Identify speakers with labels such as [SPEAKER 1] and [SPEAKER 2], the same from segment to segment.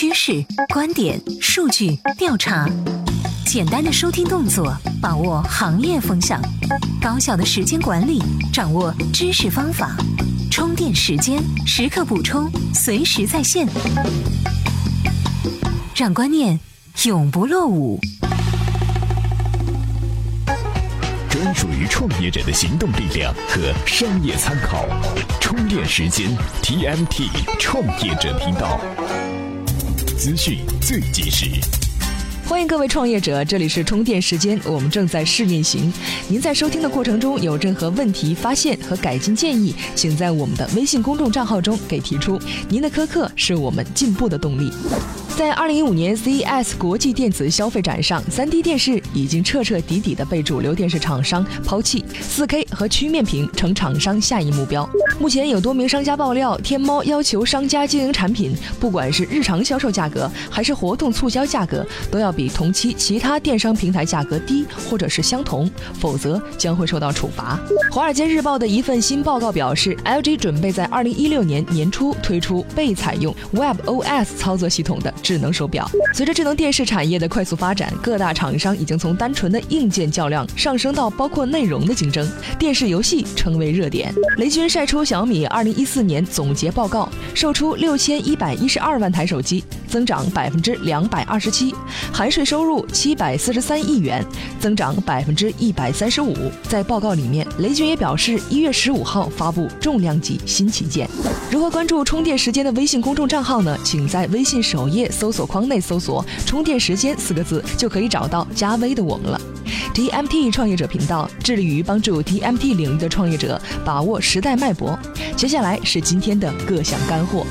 [SPEAKER 1] 趋势、观点、数据、调查，简单的收听动作，把握行业风向；高效的时间管理，掌握知识方法；充电时间，时刻补充，随时在线，让观念永不落伍。
[SPEAKER 2] 专属于创业者的行动力量和商业参考，充电时间 TMT 创业者频道，资讯最及时。
[SPEAKER 3] 欢迎各位创业者，这里是充电时间，我们正在试运行。您在收听的过程中有任何问题、发现和改进建议，请在我们的微信公众账号中给提出。您的苛刻是我们进步的动力。在二零一五年 CES 国际电子消费展上，3D 电视已经彻彻底底的被主流电视厂商抛弃，4K 和曲面屏成厂商下一目标。目前有多名商家爆料，天猫要求商家经营产品，不管是日常销售价格还是活动促销价格，都要比同期其他电商平台价格低或者是相同，否则将会受到处罚。华尔街日报的一份新报告表示，LG 准备在二零一六年年初推出被采用 WebOS 操作系统的。智能手表。随着智能电视产业的快速发展，各大厂商已经从单纯的硬件较量上升到包括内容的竞争，电视游戏成为热点。雷军晒出小米2014年总结报告，售出6112万台手机，增长百分之两百二十七，含税收入七百四十三亿元，增长百分之一百三十五。在报告里面，雷军也表示，一月十五号发布重量级新旗舰。如何关注充电时间的微信公众账号呢？请在微信首页。搜索框内搜索“充电时间”四个字，就可以找到加微的我们了。TMT 创业者频道致力于帮助 TMT 领域的创业者把握时代脉搏。接下来是今天的各项干货。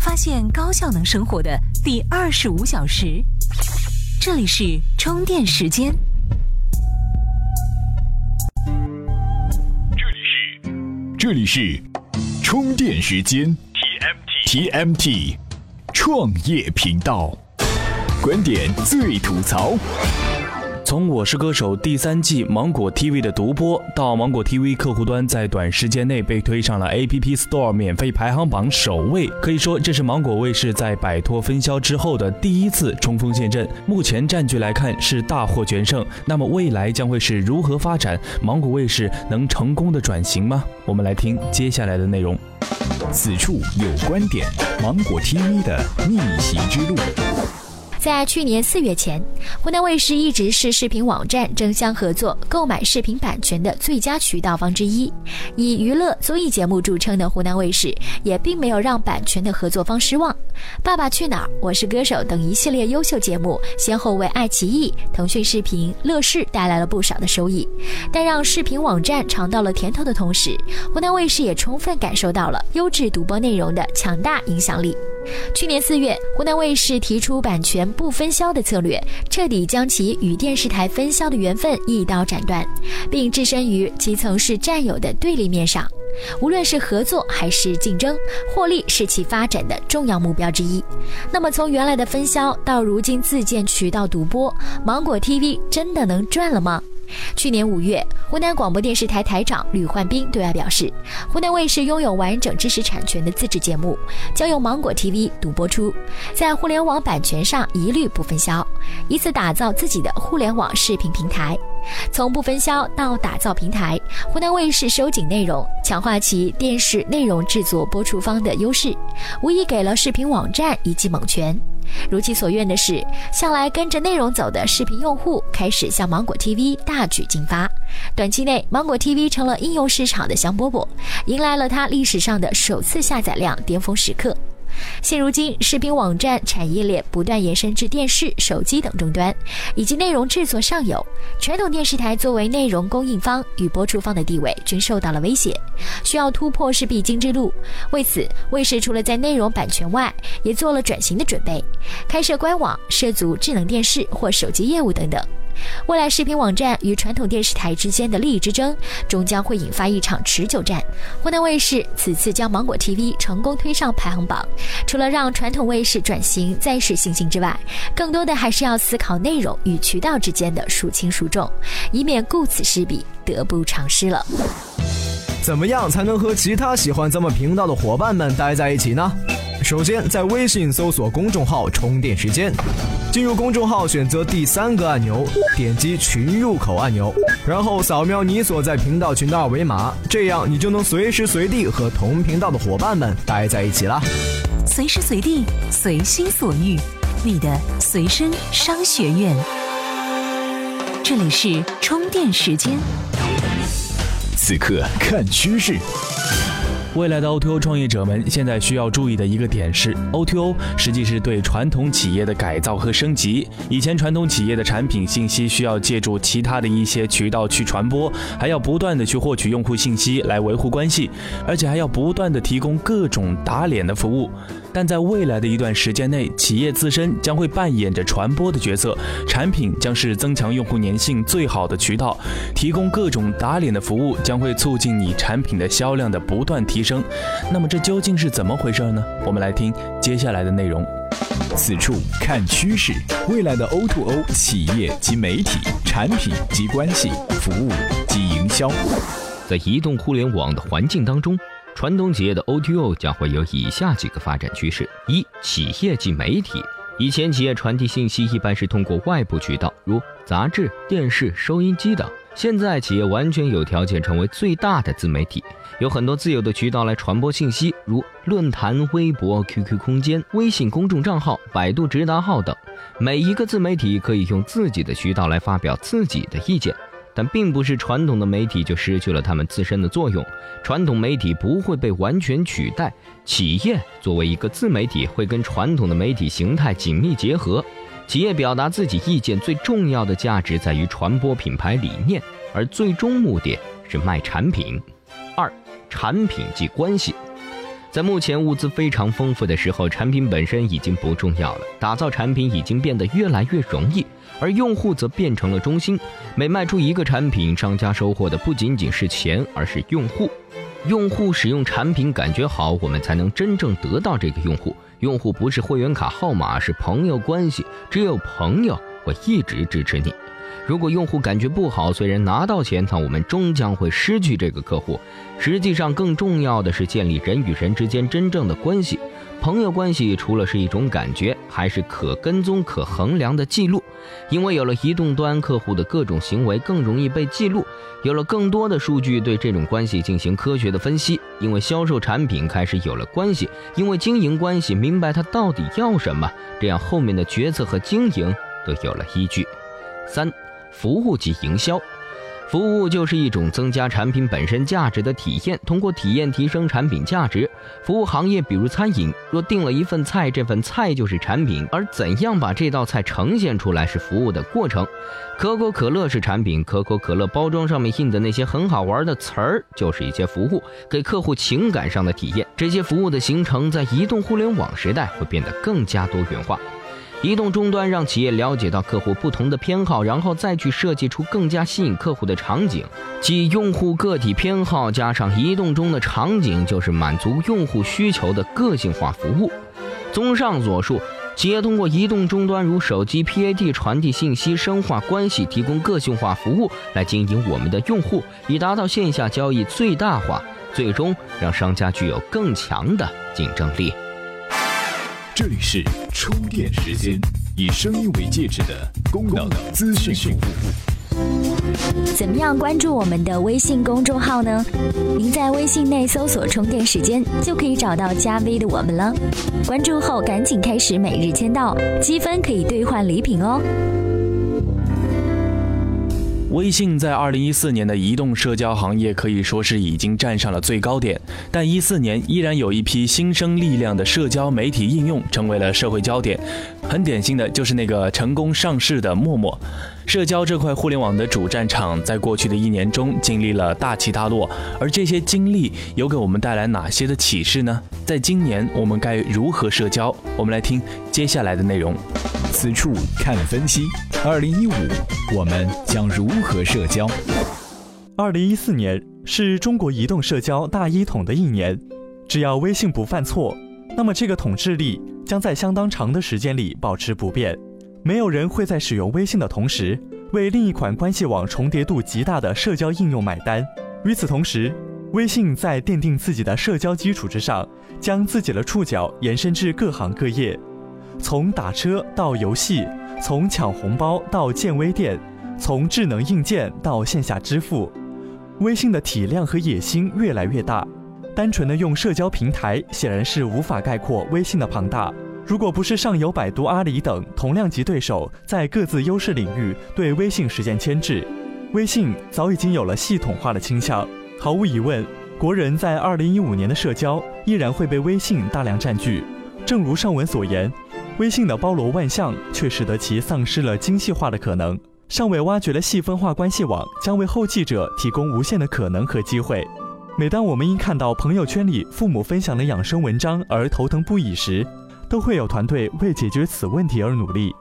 [SPEAKER 1] 发现高效能生活的第二十五小时，这里是充电时间。
[SPEAKER 2] 这里是这里是充电时间 TMT TMT。创业频道，观点最吐槽。
[SPEAKER 4] 从《我是歌手》第三季芒果 TV 的独播，到芒果 TV 客户端在短时间内被推上了 App Store 免费排行榜首位，可以说这是芒果卫视在摆脱分销之后的第一次冲锋陷阵。目前战局来看是大获全胜，那么未来将会是如何发展？芒果卫视能成功的转型吗？我们来听接下来的内容。
[SPEAKER 2] 此处有观点，芒果 TV 的逆袭之路。
[SPEAKER 5] 在去年四月前，湖南卫视一直是视频网站争相合作购买视频版权的最佳渠道方之一。以娱乐综艺节目著称的湖南卫视，也并没有让版权的合作方失望。《爸爸去哪儿》《我是歌手》等一系列优秀节目，先后为爱奇艺、腾讯视频、乐视带来了不少的收益。但让视频网站尝到了甜头的同时，湖南卫视也充分感受到了优质独播内容的强大影响力。去年四月，湖南卫视提出版权不分销的策略，彻底将其与电视台分销的缘分一刀斩断，并置身于其曾是战友的对立面上。无论是合作还是竞争，获利是其发展的重要目标之一。那么，从原来的分销到如今自建渠道独播，芒果 TV 真的能赚了吗？去年五月，湖南广播电视台台长吕焕斌对外表示，湖南卫视拥有完整知识产权的自制节目，将由芒果 TV 独播出，在互联网版权上一律不分销，以此打造自己的互联网视频平台。从不分销到打造平台，湖南卫视收紧内容，强化其电视内容制作播出方的优势，无疑给了视频网站一记猛拳。如其所愿的是，向来跟着内容走的视频用户开始向芒果 TV 大举进发。短期内，芒果 TV 成了应用市场的香饽饽，迎来了它历史上的首次下载量巅峰时刻。现如今，视频网站产业链不断延伸至电视、手机等终端，以及内容制作上游。传统电视台作为内容供应方与播出方的地位均受到了威胁，需要突破是必经之路。为此，卫视除了在内容版权外，也做了转型的准备，开设官网，涉足智能电视或手机业务等等。未来视频网站与传统电视台之间的利益之争，终将会引发一场持久战。湖南卫视此次将芒果 TV 成功推上排行榜，除了让传统卫视转型再试信心之外，更多的还是要思考内容与渠道之间的孰轻孰重，以免顾此失彼，得不偿失了。
[SPEAKER 6] 怎么样才能和其他喜欢咱们频道的伙伴们待在一起呢？首先，在微信搜索公众号“充电时间”，进入公众号，选择第三个按钮，点击群入口按钮，然后扫描你所在频道群的二维码，这样你就能随时随地和同频道的伙伴们待在一起啦。
[SPEAKER 1] 随时随地，随心所欲，你的随身商学院。这里是充电时间，
[SPEAKER 2] 此刻看趋势。
[SPEAKER 4] 未来的 O2O 创业者们现在需要注意的一个点是，O2O 实际是对传统企业的改造和升级。以前传统企业的产品信息需要借助其他的一些渠道去传播，还要不断的去获取用户信息来维护关系，而且还要不断的提供各种打脸的服务。但在未来的一段时间内，企业自身将会扮演着传播的角色，产品将是增强用户粘性最好的渠道，提供各种打脸的服务将会促进你产品的销量的不断提升。那么这究竟是怎么回事呢？我们来听接下来的内容。
[SPEAKER 2] 此处看趋势，未来的 O2O 企业及媒体、产品及关系、服务及营销，
[SPEAKER 7] 在移动互联网的环境当中。传统企业的 O2O 将会有以下几个发展趋势：一、企业及媒体。以前企业传递信息一般是通过外部渠道，如杂志、电视、收音机等。现在企业完全有条件成为最大的自媒体，有很多自有的渠道来传播信息，如论坛、微博、QQ 空间、微信公众账号、百度直达号等。每一个自媒体可以用自己的渠道来发表自己的意见。但并不是传统的媒体就失去了他们自身的作用，传统媒体不会被完全取代。企业作为一个自媒体，会跟传统的媒体形态紧密结合。企业表达自己意见最重要的价值在于传播品牌理念，而最终目的是卖产品。二，产品及关系。在目前物资非常丰富的时候，产品本身已经不重要了，打造产品已经变得越来越容易。而用户则变成了中心，每卖出一个产品，商家收获的不仅仅是钱，而是用户。用户使用产品感觉好，我们才能真正得到这个用户。用户不是会员卡号码，是朋友关系，只有朋友会一直支持你。如果用户感觉不好，虽然拿到钱，但我们终将会失去这个客户。实际上，更重要的是建立人与人之间真正的关系。朋友关系除了是一种感觉，还是可跟踪、可衡量的记录。因为有了移动端客户的各种行为更容易被记录，有了更多的数据对这种关系进行科学的分析。因为销售产品开始有了关系，因为经营关系明白他到底要什么，这样后面的决策和经营都有了依据。三。服务及营销，服务就是一种增加产品本身价值的体验，通过体验提升产品价值。服务行业比如餐饮，若订了一份菜，这份菜就是产品，而怎样把这道菜呈现出来是服务的过程。可口可乐是产品，可口可乐包装上面印的那些很好玩的词儿就是一些服务，给客户情感上的体验。这些服务的形成，在移动互联网时代会变得更加多元化。移动终端让企业了解到客户不同的偏好，然后再去设计出更加吸引客户的场景，即用户个体偏好加上移动中的场景，就是满足用户需求的个性化服务。综上所述，企业通过移动终端如手机、PAD 传递信息、深化关系、提供个性化服务来经营我们的用户，以达到线下交易最大化，最终让商家具有更强的竞争力。
[SPEAKER 2] 这里是充电时间，以声音为介质的功能资讯服
[SPEAKER 5] 务。怎么样关注我们的微信公众号呢？您在微信内搜索“充电时间”，就可以找到加 V 的我们了。关注后赶紧开始每日签到，积分可以兑换礼品哦。
[SPEAKER 4] 微信在二零一四年的移动社交行业可以说是已经站上了最高点，但一四年依然有一批新生力量的社交媒体应用成为了社会焦点，很典型的就是那个成功上市的陌陌。社交这块互联网的主战场，在过去的一年中经历了大起大落，而这些经历有给我们带来哪些的启示呢？在今年，我们该如何社交？我们来听接下来的内容。
[SPEAKER 2] 此处看分析。二零一五，我们将如何社交？
[SPEAKER 8] 二零一四年是中国移动社交大一统的一年，只要微信不犯错，那么这个统治力将在相当长的时间里保持不变。没有人会在使用微信的同时，为另一款关系网重叠度极大的社交应用买单。与此同时，微信在奠定自己的社交基础之上，将自己的触角延伸至各行各业，从打车到游戏，从抢红包到建微店，从智能硬件到线下支付。微信的体量和野心越来越大，单纯的用社交平台显然是无法概括微信的庞大。如果不是上游百度、阿里等同量级对手在各自优势领域对微信实现牵制，微信早已经有了系统化的倾向。毫无疑问，国人在二零一五年的社交依然会被微信大量占据。正如上文所言，微信的包罗万象却使得其丧失了精细化的可能，尚未挖掘的细分化关系网将为后继者提供无限的可能和机会。每当我们因看到朋友圈里父母分享的养生文章而头疼不已时，都会有团队为解决此问题而努力。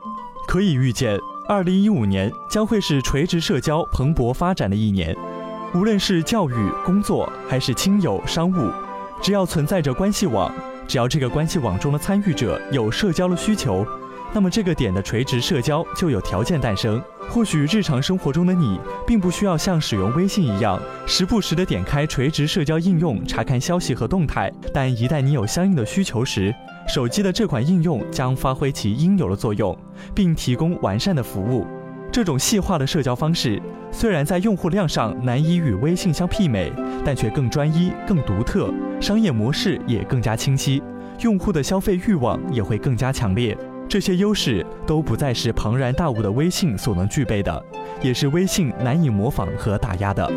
[SPEAKER 8] 可以预见，二零一五年将会是垂直社交蓬勃发展的一年。无论是教育、工作，还是亲友、商务，只要存在着关系网，只要这个关系网中的参与者有社交的需求，那么这个点的垂直社交就有条件诞生。或许日常生活中的你，并不需要像使用微信一样，时不时的点开垂直社交应用查看消息和动态，但一旦你有相应的需求时，手机的这款应用将发挥其应有的作用，并提供完善的服务。这种细化的社交方式，虽然在用户量上难以与微信相媲美，但却更专一、更独特，商业模式也更加清晰，用户的消费欲望也会更加强烈。这些优势都不再是庞然大物的微信所能具备的，也是微信难以模仿和打压的。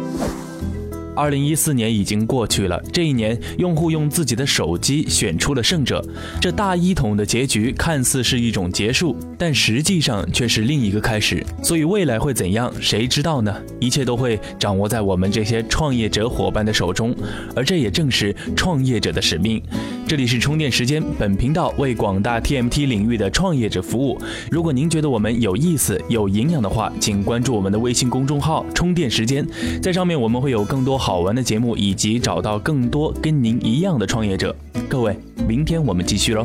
[SPEAKER 4] 二零一四年已经过去了，这一年，用户用自己的手机选出了胜者。这大一统的结局看似是一种结束，但实际上却是另一个开始。所以未来会怎样，谁知道呢？一切都会掌握在我们这些创业者伙伴的手中，而这也正是创业者的使命。这里是充电时间，本频道为广大 TMT 领域的创业者服务。如果您觉得我们有意思、有营养的话，请关注我们的微信公众号“充电时间”，在上面我们会有更多。好玩的节目，以及找到更多跟您一样的创业者。各位，明天我们继续喽。